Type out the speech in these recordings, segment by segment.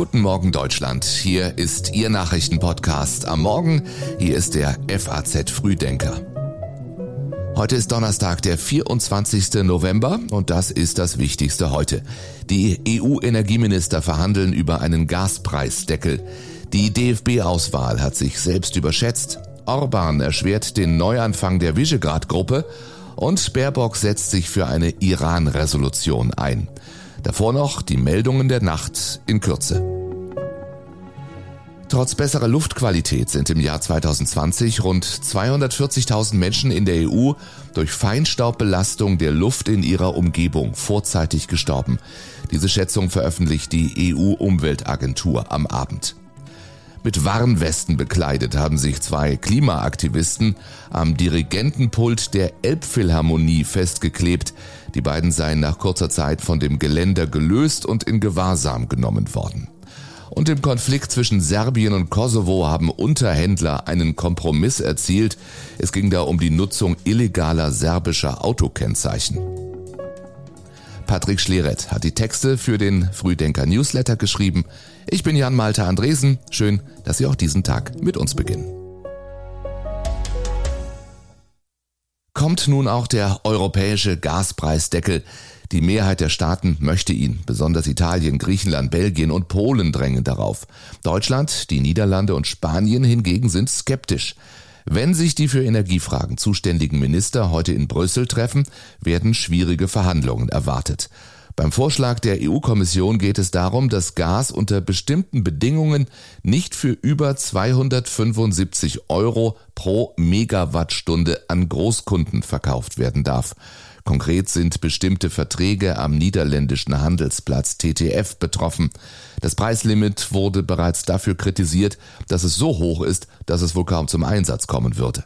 Guten Morgen Deutschland. Hier ist Ihr Nachrichtenpodcast am Morgen. Hier ist der FAZ Frühdenker. Heute ist Donnerstag, der 24. November und das ist das Wichtigste heute. Die EU-Energieminister verhandeln über einen Gaspreisdeckel. Die DFB-Auswahl hat sich selbst überschätzt. Orban erschwert den Neuanfang der Visegrad-Gruppe und Baerbock setzt sich für eine Iran-Resolution ein. Davor noch die Meldungen der Nacht in Kürze. Trotz besserer Luftqualität sind im Jahr 2020 rund 240.000 Menschen in der EU durch Feinstaubbelastung der Luft in ihrer Umgebung vorzeitig gestorben. Diese Schätzung veröffentlicht die EU-Umweltagentur am Abend. Mit Warnwesten bekleidet haben sich zwei Klimaaktivisten am Dirigentenpult der Elbphilharmonie festgeklebt. Die beiden seien nach kurzer Zeit von dem Geländer gelöst und in Gewahrsam genommen worden. Und im Konflikt zwischen Serbien und Kosovo haben Unterhändler einen Kompromiss erzielt. Es ging da um die Nutzung illegaler serbischer Autokennzeichen. Patrick Schleret hat die Texte für den Frühdenker Newsletter geschrieben. Ich bin Jan Malte Andresen. Schön, dass Sie auch diesen Tag mit uns beginnen. Kommt nun auch der europäische Gaspreisdeckel. Die Mehrheit der Staaten möchte ihn. Besonders Italien, Griechenland, Belgien und Polen drängen darauf. Deutschland, die Niederlande und Spanien hingegen sind skeptisch. Wenn sich die für Energiefragen zuständigen Minister heute in Brüssel treffen, werden schwierige Verhandlungen erwartet. Beim Vorschlag der EU-Kommission geht es darum, dass Gas unter bestimmten Bedingungen nicht für über 275 Euro pro Megawattstunde an Großkunden verkauft werden darf. Konkret sind bestimmte Verträge am niederländischen Handelsplatz TTF betroffen. Das Preislimit wurde bereits dafür kritisiert, dass es so hoch ist, dass es wohl kaum zum Einsatz kommen würde.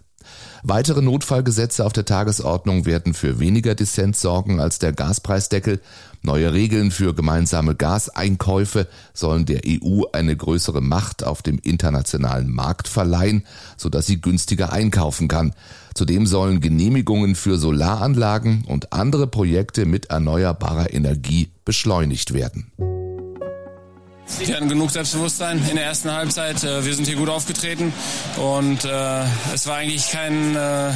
Weitere Notfallgesetze auf der Tagesordnung werden für weniger Dissens sorgen als der Gaspreisdeckel. Neue Regeln für gemeinsame Gaseinkäufe sollen der EU eine größere Macht auf dem internationalen Markt verleihen, sodass sie günstiger einkaufen kann. Zudem sollen Genehmigungen für Solaranlagen und andere Projekte mit erneuerbarer Energie beschleunigt werden. Wir hatten genug Selbstbewusstsein in der ersten Halbzeit. Äh, wir sind hier gut aufgetreten und äh, es war eigentlich kein äh,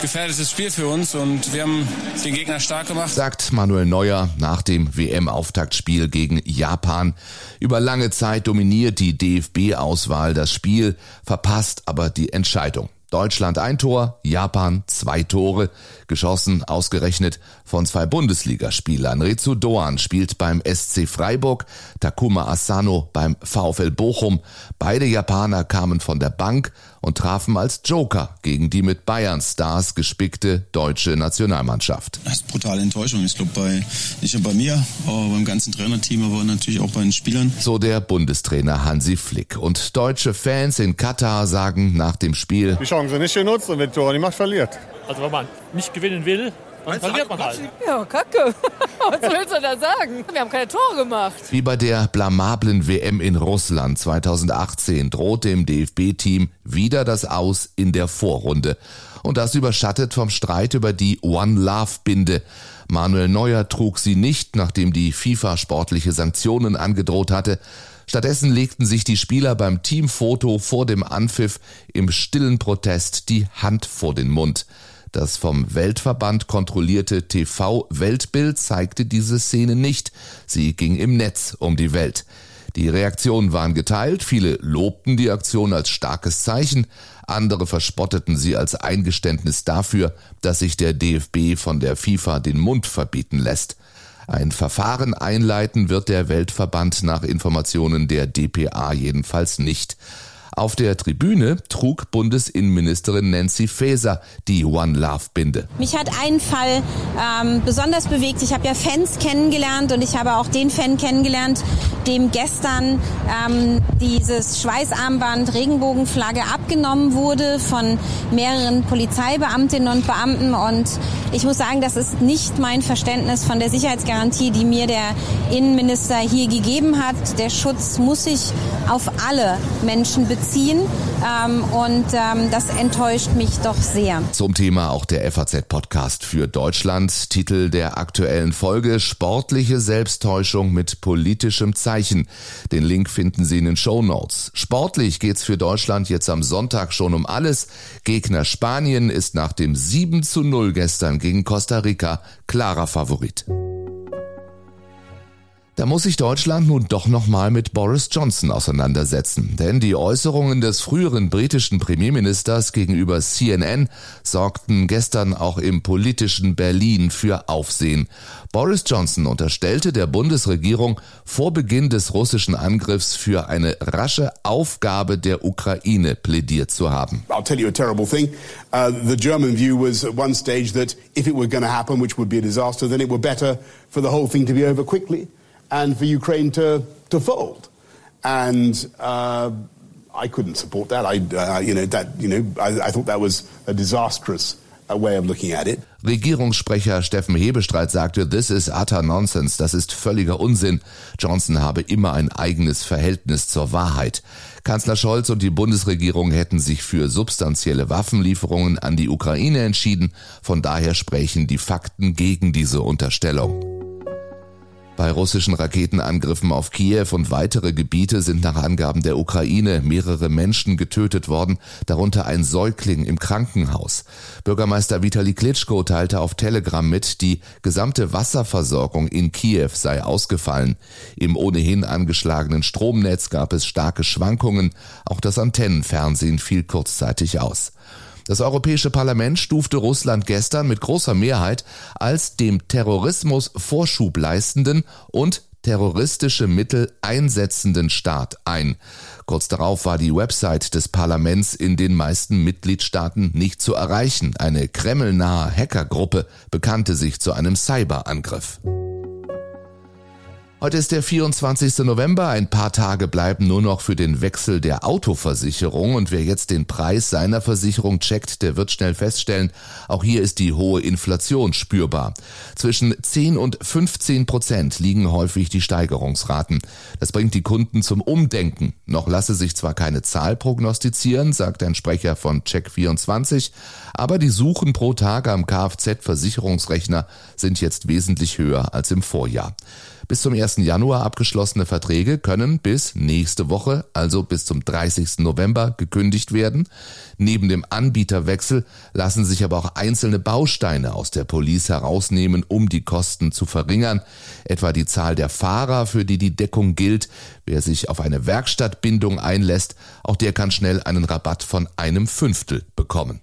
gefährdetes Spiel für uns und wir haben den Gegner stark gemacht. Sagt Manuel Neuer nach dem WM-Auftaktspiel gegen Japan. Über lange Zeit dominiert die DFB-Auswahl das Spiel, verpasst aber die Entscheidung. Deutschland ein Tor, Japan zwei Tore, geschossen ausgerechnet von zwei Bundesligaspielern. Rezu Doan spielt beim SC Freiburg, Takuma Asano beim VfL Bochum. Beide Japaner kamen von der Bank und trafen als Joker gegen die mit Bayern-Stars gespickte deutsche Nationalmannschaft. Das ist brutale Enttäuschung. Ich glaube, bei, nicht nur bei mir, aber beim ganzen Trainerteam, aber natürlich auch bei den Spielern. So der Bundestrainer Hansi Flick. Und deutsche Fans in Katar sagen nach dem Spiel, die Chance nicht genutzt und wenn Tor nicht macht, verliert. Also wenn man nicht gewinnen will, dann verliert man halt. Ja, kacke. Was willst du da sagen? Wir haben keine Tore gemacht. Wie bei der blamablen WM in Russland 2018 droht dem DFB-Team wieder das Aus in der Vorrunde. Und das überschattet vom Streit über die One Love Binde. Manuel Neuer trug sie nicht, nachdem die FIFA sportliche Sanktionen angedroht hatte. Stattdessen legten sich die Spieler beim Teamfoto vor dem Anpfiff im stillen Protest die Hand vor den Mund. Das vom Weltverband kontrollierte TV-Weltbild zeigte diese Szene nicht. Sie ging im Netz um die Welt. Die Reaktionen waren geteilt, viele lobten die Aktion als starkes Zeichen, andere verspotteten sie als Eingeständnis dafür, dass sich der DFB von der FIFA den Mund verbieten lässt. Ein Verfahren einleiten wird der Weltverband nach Informationen der DPA jedenfalls nicht. Auf der Tribüne trug Bundesinnenministerin Nancy Faeser die One Love Binde. Mich hat ein Fall ähm, besonders bewegt. Ich habe ja Fans kennengelernt und ich habe auch den Fan kennengelernt, dem gestern ähm, dieses Schweißarmband Regenbogenflagge abgenommen wurde von mehreren Polizeibeamtinnen und Beamten. Und ich muss sagen, das ist nicht mein Verständnis von der Sicherheitsgarantie, die mir der Innenminister hier gegeben hat. Der Schutz muss sich auf alle Menschen beziehen ziehen. Ähm, und ähm, das enttäuscht mich doch sehr. Zum Thema auch der FAZ-Podcast für Deutschland. Titel der aktuellen Folge Sportliche Selbsttäuschung mit politischem Zeichen. Den Link finden Sie in den Show Notes. Sportlich geht's für Deutschland jetzt am Sonntag schon um alles. Gegner Spanien ist nach dem 7 zu 0 gestern gegen Costa Rica klarer Favorit. Da muss sich Deutschland nun doch nochmal mit Boris Johnson auseinandersetzen, denn die Äußerungen des früheren britischen Premierministers gegenüber CNN sorgten gestern auch im politischen Berlin für Aufsehen. Boris Johnson unterstellte der Bundesregierung vor Beginn des russischen Angriffs für eine rasche Aufgabe der Ukraine plädiert zu haben. I'll tell you a terrible thing. Uh, the German view was at one stage that if it were going to happen, which would be a disaster, then it were better for the whole thing to be over quickly and for Ukraine to, to fold. And uh, I couldn't support that. I, uh, you know, that, you know, I, I thought that was a disastrous uh, way of looking at it. Regierungssprecher Steffen Hebestreit sagte, this is utter nonsense, das ist völliger Unsinn. Johnson habe immer ein eigenes Verhältnis zur Wahrheit. Kanzler Scholz und die Bundesregierung hätten sich für substanzielle Waffenlieferungen an die Ukraine entschieden, von daher sprechen die Fakten gegen diese Unterstellung. Bei russischen Raketenangriffen auf Kiew und weitere Gebiete sind nach Angaben der Ukraine mehrere Menschen getötet worden, darunter ein Säugling im Krankenhaus. Bürgermeister Vitali Klitschko teilte auf Telegram mit, die gesamte Wasserversorgung in Kiew sei ausgefallen. Im ohnehin angeschlagenen Stromnetz gab es starke Schwankungen, auch das Antennenfernsehen fiel kurzzeitig aus. Das Europäische Parlament stufte Russland gestern mit großer Mehrheit als dem Terrorismus Vorschub leistenden und terroristische Mittel einsetzenden Staat ein. Kurz darauf war die Website des Parlaments in den meisten Mitgliedstaaten nicht zu erreichen. Eine kremlnahe Hackergruppe bekannte sich zu einem Cyberangriff. Heute ist der 24. November, ein paar Tage bleiben nur noch für den Wechsel der Autoversicherung und wer jetzt den Preis seiner Versicherung checkt, der wird schnell feststellen, auch hier ist die hohe Inflation spürbar. Zwischen 10 und 15 Prozent liegen häufig die Steigerungsraten. Das bringt die Kunden zum Umdenken. Noch lasse sich zwar keine Zahl prognostizieren, sagt ein Sprecher von Check24, aber die Suchen pro Tag am Kfz-Versicherungsrechner sind jetzt wesentlich höher als im Vorjahr. Bis zum 1. Januar abgeschlossene Verträge können bis nächste Woche, also bis zum 30. November, gekündigt werden. Neben dem Anbieterwechsel lassen sich aber auch einzelne Bausteine aus der Police herausnehmen, um die Kosten zu verringern. Etwa die Zahl der Fahrer, für die die Deckung gilt. Wer sich auf eine Werkstattbindung einlässt, auch der kann schnell einen Rabatt von einem Fünftel bekommen.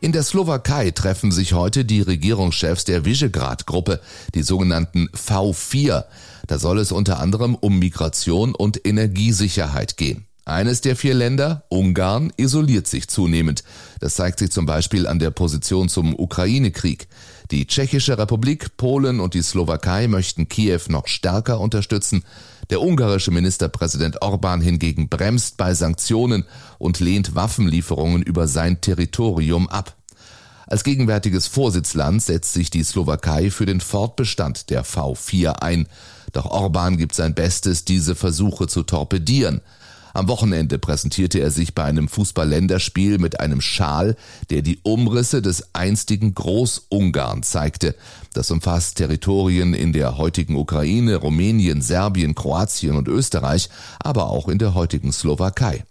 In der Slowakei treffen sich heute die Regierungschefs der Visegrad-Gruppe, die sogenannten V4. Da soll es unter anderem um Migration und Energiesicherheit gehen. Eines der vier Länder, Ungarn, isoliert sich zunehmend. Das zeigt sich zum Beispiel an der Position zum Ukraine-Krieg. Die Tschechische Republik, Polen und die Slowakei möchten Kiew noch stärker unterstützen. Der ungarische Ministerpräsident Orban hingegen bremst bei Sanktionen und lehnt Waffenlieferungen über sein Territorium ab. Als gegenwärtiges Vorsitzland setzt sich die Slowakei für den Fortbestand der V4 ein. Doch Orban gibt sein Bestes, diese Versuche zu torpedieren. Am Wochenende präsentierte er sich bei einem Fußball-Länderspiel mit einem Schal, der die Umrisse des einstigen Großungarn zeigte. Das umfasst Territorien in der heutigen Ukraine, Rumänien, Serbien, Kroatien und Österreich, aber auch in der heutigen Slowakei.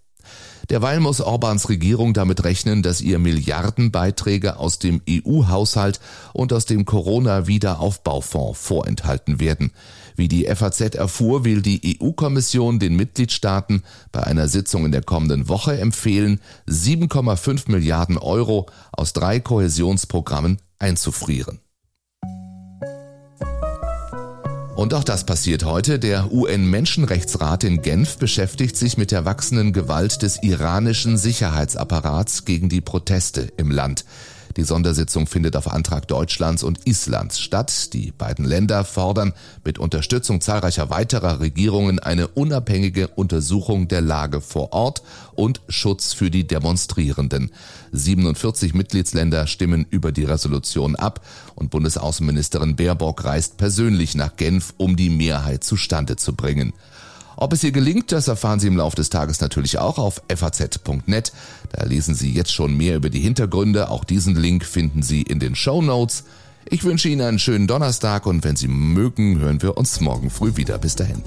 Derweil muss Orbans Regierung damit rechnen, dass ihr Milliardenbeiträge aus dem EU-Haushalt und aus dem Corona-Wiederaufbaufonds vorenthalten werden. Wie die FAZ erfuhr, will die EU-Kommission den Mitgliedstaaten bei einer Sitzung in der kommenden Woche empfehlen, 7,5 Milliarden Euro aus drei Kohäsionsprogrammen einzufrieren. Und auch das passiert heute. Der UN-Menschenrechtsrat in Genf beschäftigt sich mit der wachsenden Gewalt des iranischen Sicherheitsapparats gegen die Proteste im Land. Die Sondersitzung findet auf Antrag Deutschlands und Islands statt. Die beiden Länder fordern mit Unterstützung zahlreicher weiterer Regierungen eine unabhängige Untersuchung der Lage vor Ort und Schutz für die Demonstrierenden. 47 Mitgliedsländer stimmen über die Resolution ab und Bundesaußenministerin Baerbock reist persönlich nach Genf, um die Mehrheit zustande zu bringen. Ob es ihr gelingt, das erfahren Sie im Laufe des Tages natürlich auch auf faz.net. Da lesen Sie jetzt schon mehr über die Hintergründe. Auch diesen Link finden Sie in den Show Notes. Ich wünsche Ihnen einen schönen Donnerstag und wenn Sie mögen, hören wir uns morgen früh wieder. Bis dahin.